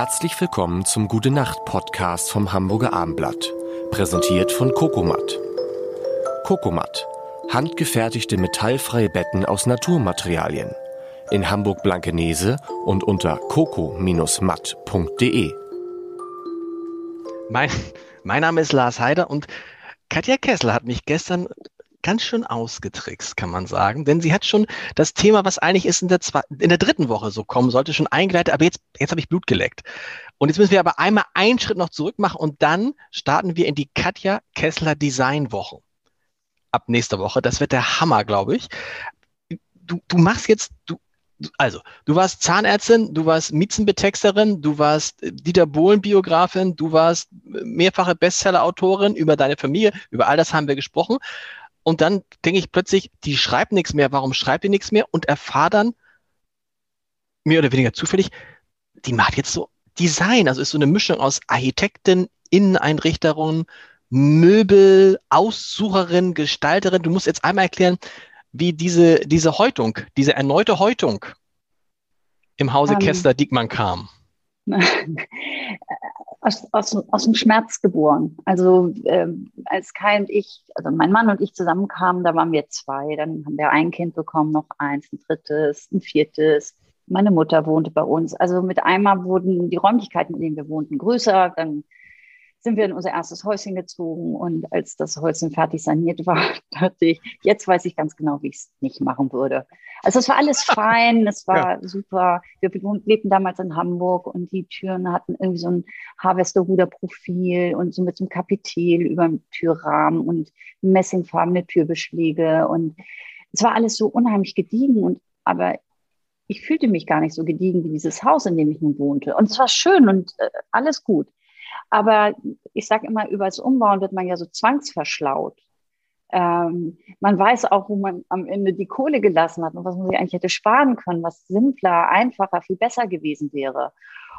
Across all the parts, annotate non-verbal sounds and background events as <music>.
Herzlich willkommen zum Gute Nacht Podcast vom Hamburger Armblatt, präsentiert von Kokomat. Kokomat, handgefertigte metallfreie Betten aus Naturmaterialien. In Hamburg Blankenese und unter coco-matt.de. Mein, mein Name ist Lars Heider und Katja Kessler hat mich gestern ganz schön ausgetrickst, kann man sagen. Denn sie hat schon das Thema, was eigentlich ist in der, zwei, in der dritten Woche so kommen sollte, schon eingeleitet. Aber jetzt, jetzt habe ich Blut geleckt. Und jetzt müssen wir aber einmal einen Schritt noch zurück machen und dann starten wir in die Katja Kessler Design Woche. Ab nächster Woche. Das wird der Hammer, glaube ich. Du, du machst jetzt, du, also, du warst Zahnärztin, du warst Miezenbetexterin, du warst Dieter Bohlen-Biografin, du warst mehrfache Bestseller-Autorin über deine Familie, über all das haben wir gesprochen. Und dann denke ich plötzlich, die schreibt nichts mehr. Warum schreibt die nichts mehr? Und erfahre dann, mehr oder weniger zufällig, die macht jetzt so Design. Also ist so eine Mischung aus Architektin, Inneneinrichterin, Möbel, Aussucherin, Gestalterin. Du musst jetzt einmal erklären, wie diese, diese Häutung, diese erneute Häutung im Hause um, ähm. Kessler-Diekmann kam. <laughs> aus, aus, aus dem Schmerz geboren. Also ähm, als Kai und ich, also mein Mann und ich zusammenkamen, da waren wir zwei. Dann haben wir ein Kind bekommen, noch eins, ein drittes, ein viertes. Meine Mutter wohnte bei uns. Also mit einmal wurden die Räumlichkeiten, in denen wir wohnten, größer. Dann sind wir in unser erstes Häuschen gezogen und als das Häuschen fertig saniert war, <laughs> dachte ich, jetzt weiß ich ganz genau, wie ich es nicht machen würde. Also es war alles <laughs> fein, es war ja. super. Wir lebten damals in Hamburg und die Türen hatten irgendwie so ein Harvesterhuder Profil und so mit so einem Kapitel über dem Türrahmen und messingfarbene Türbeschläge und es war alles so unheimlich gediegen und aber ich fühlte mich gar nicht so gediegen wie dieses Haus, in dem ich nun wohnte. Und es war schön und äh, alles gut. Aber ich sage immer, über das Umbauen wird man ja so zwangsverschlaut. Ähm, man weiß auch, wo man am Ende die Kohle gelassen hat und was man sich eigentlich hätte sparen können, was simpler, einfacher, viel besser gewesen wäre.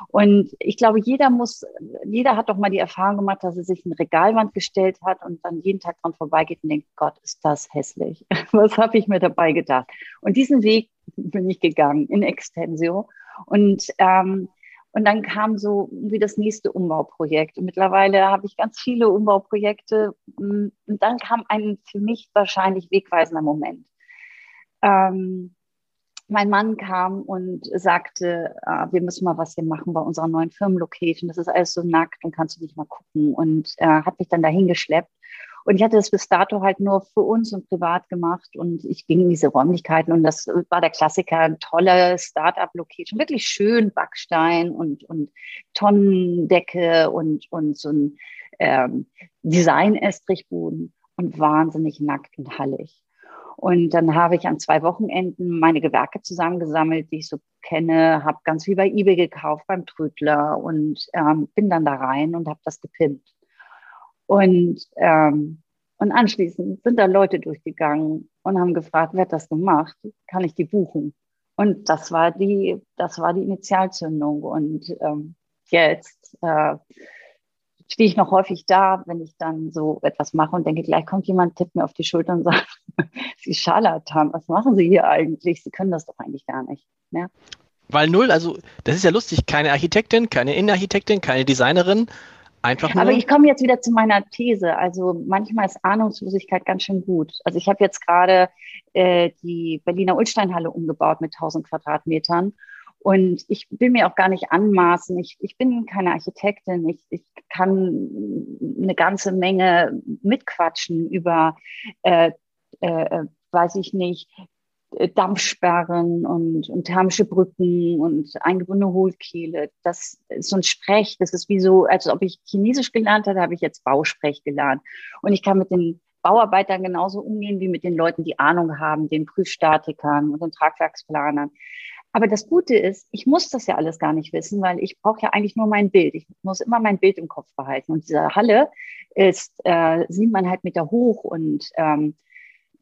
Und ich glaube, jeder muss, jeder hat doch mal die Erfahrung gemacht, dass er sich eine Regalwand gestellt hat und dann jeden Tag dran vorbeigeht und denkt, Gott, ist das hässlich. <laughs> Was habe ich mir dabei gedacht? Und diesen Weg bin ich gegangen in Extensio. Und ähm, und dann kam so wie das nächste Umbauprojekt. Und mittlerweile habe ich ganz viele Umbauprojekte. Mm, und dann kam ein für mich wahrscheinlich wegweisender Moment. Ähm, mein Mann kam und sagte, äh, wir müssen mal was hier machen bei unserer neuen Firmenlocation. Das ist alles so nackt und kannst du nicht mal gucken. Und äh, hat mich dann dahin geschleppt. Und ich hatte das bis dato halt nur für uns und privat gemacht. Und ich ging in diese Räumlichkeiten und das war der Klassiker, ein tolle Start-up-Location, wirklich schön Backstein und, und Tonnendecke und, und so ein ähm, Design-Estrichboden und wahnsinnig nackt und hallig. Und dann habe ich an zwei Wochenenden meine Gewerke zusammengesammelt, die ich so kenne, habe ganz viel bei eBay gekauft, beim Trödler und ähm, bin dann da rein und habe das gepimpt. Und, ähm, und anschließend sind da Leute durchgegangen und haben gefragt, wer hat das gemacht? Kann ich die buchen? Und das war die, das war die Initialzündung. Und ähm, jetzt äh, stehe ich noch häufig da, wenn ich dann so etwas mache und denke, gleich kommt jemand, tippt mir auf die Schulter und <laughs> sagt, Sie Scharlatan, was machen Sie hier eigentlich? Sie können das doch eigentlich gar nicht. Ja? Weil null, also das ist ja lustig, keine Architektin, keine Innenarchitektin, keine Designerin, Einfach nur. Aber ich komme jetzt wieder zu meiner These. Also manchmal ist Ahnungslosigkeit ganz schön gut. Also ich habe jetzt gerade äh, die Berliner Ulsteinhalle umgebaut mit 1000 Quadratmetern. Und ich will mir auch gar nicht anmaßen. Ich, ich bin keine Architektin. Ich, ich kann eine ganze Menge mitquatschen über, äh, äh, weiß ich nicht, äh, Dampfsperren und, und thermische Brücken und eingebundene Hohlkehle. Das ist so ein Sprech, das ist wie so, als ob ich Chinesisch gelernt hatte, habe ich jetzt Bausprech gelernt. Und ich kann mit den Bauarbeitern genauso umgehen wie mit den Leuten, die Ahnung haben, den Prüfstatikern und den Tragwerksplanern. Aber das Gute ist, ich muss das ja alles gar nicht wissen, weil ich brauche ja eigentlich nur mein Bild. Ich muss immer mein Bild im Kopf behalten. Und diese Halle ist äh, siebeneinhalb Meter hoch und ähm,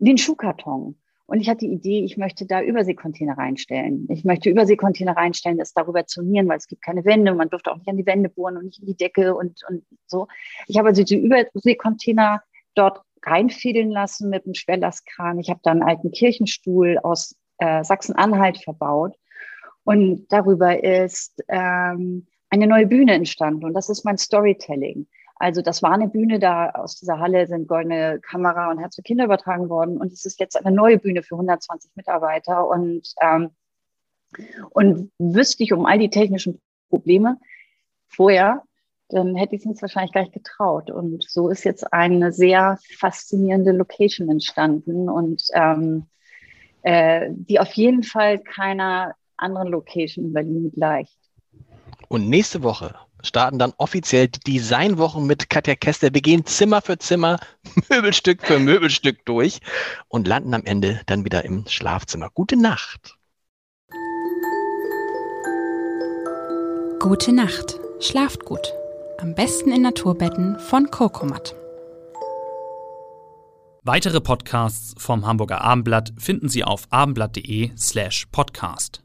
ein Schuhkarton. Und ich hatte die Idee, ich möchte da Überseekontainer reinstellen. Ich möchte Überseekontainer reinstellen, das darüber zonieren, weil es gibt keine Wände. Man durfte auch nicht an die Wände bohren und nicht in die Decke und, und so. Ich habe also die Überseekontainer dort reinfädeln lassen mit einem Schwerlastkran. Ich habe da einen alten Kirchenstuhl aus äh, Sachsen-Anhalt verbaut. Und darüber ist ähm, eine neue Bühne entstanden und das ist mein Storytelling. Also das war eine Bühne, da aus dieser Halle sind goldene Kamera und Herz für Kinder übertragen worden und es ist jetzt eine neue Bühne für 120 Mitarbeiter und ähm, und wüsste ich um all die technischen Probleme vorher, dann hätte ich es uns wahrscheinlich gleich getraut. Und so ist jetzt eine sehr faszinierende Location entstanden und ähm, äh, die auf jeden Fall keiner anderen Location in Berlin gleicht. Und nächste Woche starten dann offiziell die Designwochen mit Katja Kester. Wir gehen Zimmer für Zimmer, <laughs> Möbelstück für Möbelstück durch und landen am Ende dann wieder im Schlafzimmer. Gute Nacht. Gute Nacht. Schlaft gut. Am besten in Naturbetten von Cocomat. Weitere Podcasts vom Hamburger Abendblatt finden Sie auf abendblatt.de slash podcast.